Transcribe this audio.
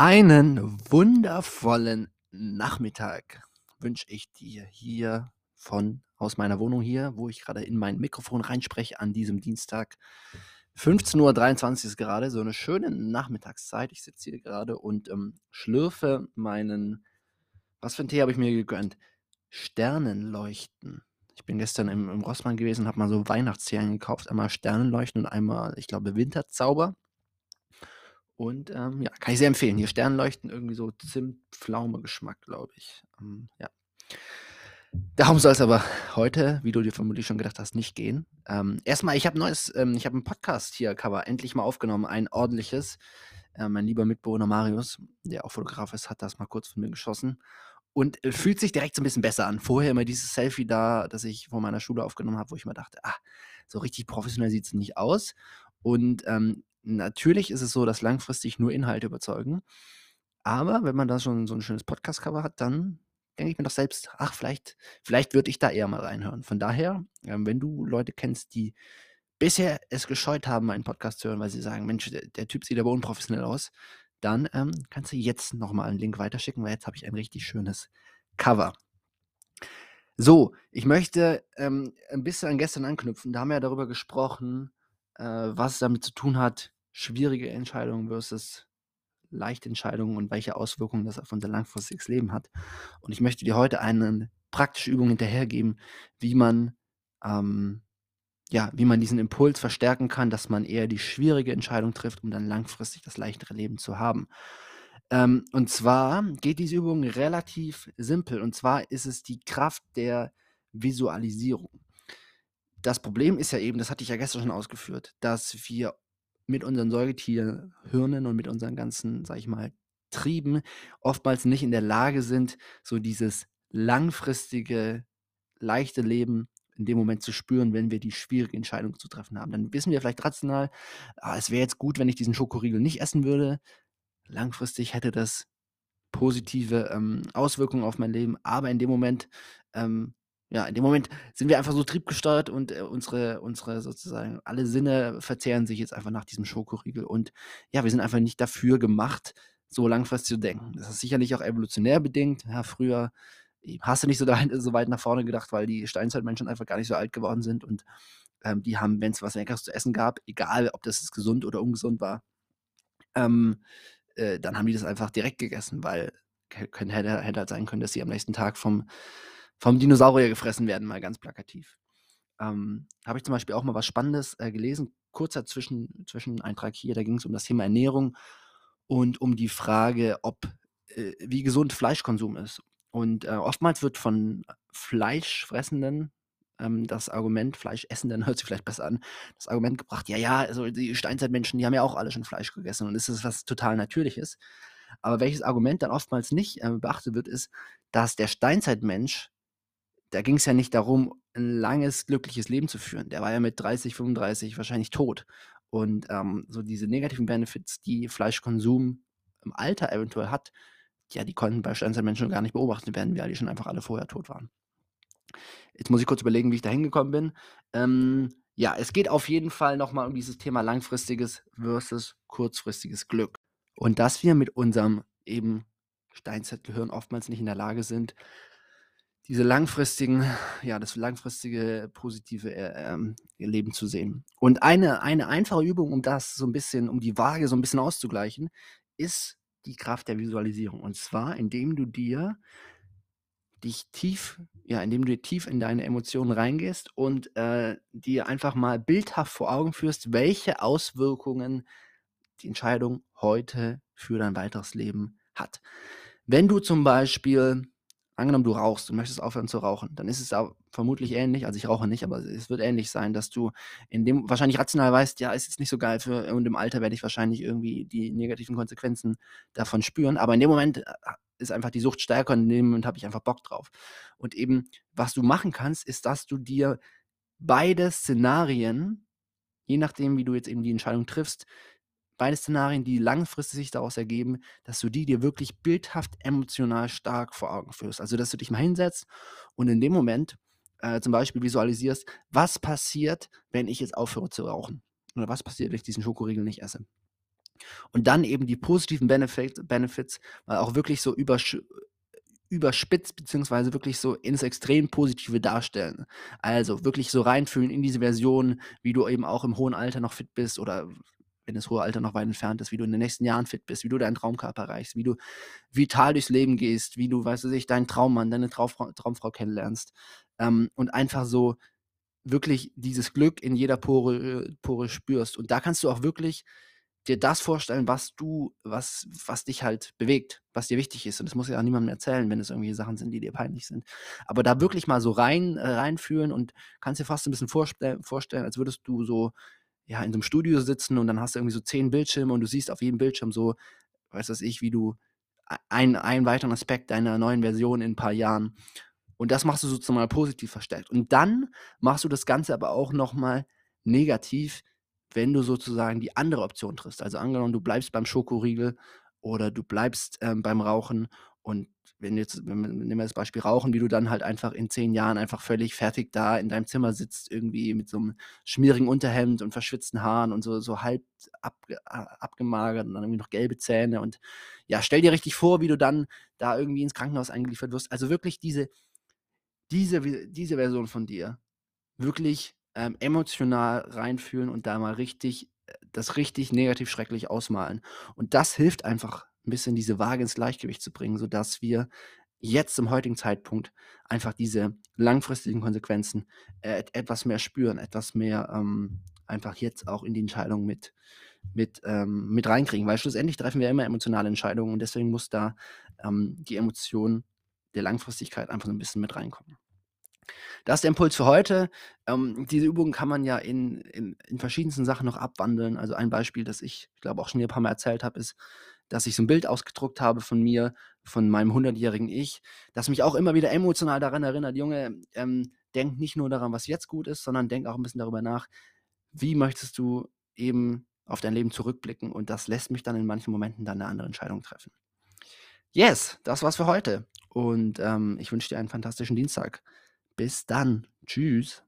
Einen wundervollen Nachmittag wünsche ich dir hier von aus meiner Wohnung hier, wo ich gerade in mein Mikrofon reinspreche an diesem Dienstag. 15:23 Uhr ist gerade, so eine schöne Nachmittagszeit. Ich sitze hier gerade und, ähm, schlürfe meinen was für 'n Tee habe ich mir gegönnt? Sternenleuchten. Ich bin gestern im im Rossmann gewesen habe mal so Weihnachtstee eingekauft. Einmal Sternenleuchten und einmal, ich glaube, Winterzauber. Und, ähm, ja, kann ich sehr empfehlen. Hier Sternenleuchten, irgendwie so Zimt-Pflaume-Geschmack, glaube ich. Ähm, ja. Darum soll es aber heute, wie du dir vermutlich schon gedacht hast, nicht gehen. Ähm, erst ich habe neues ähm, ich habe 'n Podcast hier Cover endlich mal aufgenommen, ein ordentliches. Äh, mein lieber Mitbewohner Marius, der auch Fotograf ist, hat das mal kurz von mir geschossen und, äh, fühlt sich direkt so 'n bisschen besser an. Vorher immer dieses Selfie da, das ich vor meiner Schule aufgenommen habe, wo ich mir dachte: „Ah, so richtig professionell sieht's nicht aus.“ Und, ähm, natürlich ist es so, dass langfristig nur Inhalte überzeugen. Aber wenn man da schon so 'n schönes Podcast-Cover hat, dann denke ich mir doch selbst: „Ach, vielleicht vielleicht würde ich da eher mal reinhören.“ Von daher, ähm, wenn du Leute kennst, die bisher es gescheut haben, einen Podcast zu hören, weil sie sagen: „Mensch, der der Typ sieht aber unprofessionell aus“, dann, ähm, kannst du jetzt noch mal 'n Link weiterschicken, weil jetzt habe ich ein richtig schönes Cover. So, ich möchte, ähm, 'n bisschen an gestern anknüpfen. Da haben wir ja darüber gesprochen, äh, was es damit zu tun hat, schwierige Entscheidungen versus leichte Entscheidungen und welche Auswirkungen das auf unser langfristiges Leben hat. Und ich möchte dir heute eine praktische Übung hinterhergeben, wie man, ähm ja, wie man diesen Impuls verstärken kann, dass man eher die schwierige Entscheidung trifft, um dann langfristig das leichtere Leben zu haben. Ähm, und zwar geht diese Übung relativ simpel. Und zwar ist es die Kraft der Visualisierung. Das Problem ist ja eben, das hatte ich ja gestern schon ausgeführt, dass wir mit unseren Säugetierhirnen und mit unseren ganzen, sage ich mal, Trieben oftmals nicht in der Lage sind, so dieses langfristige, leichte Leben in dem Moment zu spüren, wenn wir die schwierige Entscheidung zu treffen haben. Dann wissen wir vielleicht rational: „Ah, es wäre jetzt gut, wenn ich diesen Schokoriegel nicht essen würde. Langfristig hätte das positive, ähm, Auswirkungen auf mein Leben.“ Aber in dem Moment, ähm ja, in dem Moment sind wir einfach so triebgesteuert und, äh, unsere unsere sozusagen alle Sinne verzehren sich jetzt einfach nach diesem Schokoriegel. Und ja, wir sind einfach nicht dafür gemacht, so langfristig zu denken. Das ist sicherlich auch evolutionär bedingt. Ja, früher, hast du nicht so dahin so weit nach vorne gedacht, weil die Steinzeitmenschen einfach gar nicht so alt geworden sind und, ähm, die haben, wenn's was Leckeres zu essen gab, egal ob das gesund oder ungesund war, ähm, äh, dann haben die das einfach direkt gegessen, weil hätte hätte halt sein können, dass sie am nächsten Tag vom vom Dinosaurier gefressen werden, mal ganz plakativ. Ähm, habe ich zum Beispiel auch mal was Spannendes, äh, gelesen, kurzer Zwischen Zwischeneintrag hier, da ging's um das Thema Ernährung und um die Frage, ob äh, wie gesund Fleischkonsum ist. Und, äh, oftmals wird von Fleischfressenden, ähm, das Argument Fleischessenden hört sich vielleicht besser an, das Argument gebracht: „Ja, ja, also die Steinzeitmenschen, die haben ja auch alle schon Fleisch gegessen und es ist was total Natürliches.“ Aber welches Argument dann oftmals nicht, ähm, beachtet wird, ist, dass der Steinzeitmensch da ging's ja nicht darum, 'n langes, glückliches Leben zu führen. Der war ja mit 30, 35 wahrscheinlich tot. Und, ähm, so diese negativen Benefits, die Fleischkonsum im Alter eventuell hat, ja, die konnten bei Steinzeitmenschen gar nicht beobachtet werden, weil die schon einfach alle vorher tot waren. Jetzt muss ich kurz überlegen, wie ich da hingekommen bin. Ähm, ja, es geht auf jeden Fall noch mal um dieses Thema langfristiges versus kurzfristiges Glück. Und dass wir mit unserem eben Steinzeitgehirn oftmals nicht in der Lage sind, diese langfristigen ja, das langfristige positive, äh, ähm, Leben zu sehen. Und eine eine einfache Übung, um das so 'n bisschen um die Waage so 'n bisschen auszugleichen, ist die Kraft der Visualisierung. Und zwar, indem du dir dich tief ja, indem du dir tief in deine Emotionen reingehst und, äh, dir einfach mal bildhaft vor Augen führst, welche Auswirkungen die Entscheidung heute für dein weiteres Leben hat. Wenn du zum Beispiel angenommen, du rauchst und möchtest aufhören zu rauchen, dann ist es vermutlich ähnlich also, ich rauche nicht, aber es wird ähnlich sein, dass du in dem wahrscheinlich rational weißt: „Ja, ist jetzt nicht so geil für und im Alter werde ich wahrscheinlich irgendwie die negativen Konsequenzen davon spüren.“ Aber in dem Moment, äh, ist einfach die Sucht stärker und in dem Moment habe ich einfach Bock drauf. Und eben, was du machen kannst, ist, dass du dir beide Szenarien, je nachdem, wie du jetzt eben die Entscheidung triffst beide Szenarien, die langfristig sich daraus ergeben, dass du die dir wirklich bildhaft emotional stark vor Augen führst. Also, dass du dich mal hinsetzt und in dem Moment, äh, zum Beispiel visualisierst: „Was passiert, wenn ich jetzt aufhöre zu rauchen? Oder was passiert, wenn ich diesen Schokoriegel nicht esse?“ Und dann eben die positiven Benefit Benefits mal auch wirklich so übersch überspitzt beziehungsweise wirklich so ins extrem Positive darstellen. Also, wirklich so reinfühlen in diese Version, wie du eben auch im hohen Alter noch fit bist oder wenn das hohe Alter noch weit entfernt ist, wie du in den nächsten Jahren fit bist, wie du deinen Traumkörper erreichst, wie du vital durchs Leben gehst, wie du, weißt du sich, deinen Traummann, deine Traumfrau Traumfrau kennenlernst. Ähm, und einfach so wirklich dieses Glück in jeder Pore Pore spürst. Und da kannst du auch wirklich dir das vorstellen, was du was was dich halt bewegt, was dir wichtig ist. Und das musst du ja auch niemandem erzählen, wenn es irgendwelche Sachen sind, die dir peinlich sind. Aber da wirklich mal so rein äh, reinfühlen und kannst dir fast ein bisschen vorstell vorstellen, als würdest du so, ja, in so 'nem Studio sitzen und dann hast du irgendwie so 10 Bildschirme und du siehst auf jedem Bildschirm so, weiß was ich, wie du ei ein einen weiteren Aspekt deiner neuen Version in 'n paar Jahren. Und das machst du sozusagen mal positiv verstärkt. Und dann machst du das Ganze aber auch noch mal negativ, wenn du sozusagen die andere Option triffst. Also angenommen, du bleibst beim Schokoriegel oder du bleibst, ähm, beim Rauchen und wenn jetzt wenn nehmen wir das Beispiel Rauchen, wie du dann halt einfach in 10 Jahren einfach völlig fertig da in deinem Zimmer sitzt, irgendwie mit so 'nem schmierigen Unterhemd und verschwitzten Haaren und so so halb abge a abgemagert und dann irgendwie noch gelbe Zähne und ja, stell dir richtig vor, wie du dann da irgendwie ins Krankenhaus eingeliefert wirst. Also wirklich diese diese diese Version von dir wirklich, ähm, emotional reinfühlen und da mal richtig äh, das richtig negativ schrecklich ausmalen. Und das hilft einfach 'n bisschen diese Waage ins Gleichgewicht zu bringen, sodass wir jetzt zum heutigen Zeitpunkt einfach diese langfristigen Konsequenzen, äh, et etwas mehr spüren, etwas mehr, ähm, einfach jetzt auch in die Entscheidung mit mit, ähm mit reinkriegen. Weil schlussendlich treffen wir immer emotionale Entscheidungen und deswegen muss da, ähm, die Emotion der Langfristigkeit einfach so 'n bisschen mit reinkommen. Das ist der Impuls für heute. Ähm, diese Übung kann man ja in in in verschiedensten Sachen noch abwandeln. Also, ein Beispiel, das ich, ich glaube auch schon dir paar Mal erzählt habe, ist, dass ich so 'n Bild ausgedruckt habe von mir, von meinem hundertjährigen Ich, das mich auch immer wieder emotional daran erinnert: „Junge, ähm, denk nicht nur daran, was jetzt gut ist, sondern denk auch 'n bisschen darüber nach, wie möchtest du eben auf dein Leben zurückblicken?“ Und das lässt mich dann in manchen Momenten dann 'ne andere Entscheidung treffen. Yes, das war's für heute und, ähm, ich wünsche dir einen fantastischen Dienstag. Bis dann. Tschüss.